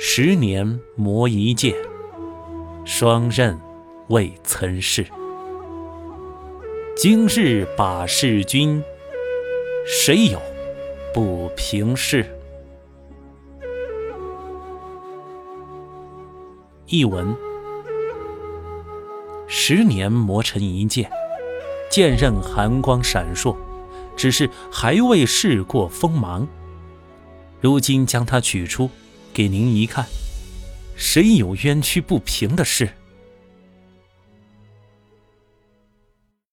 十年磨一剑，双刃未曾试。今日把事君，谁有不平事？译文：十年磨成一剑，剑刃寒光闪烁，只是还未试过锋芒。如今将它取出。给您一看，谁有冤屈不平的事？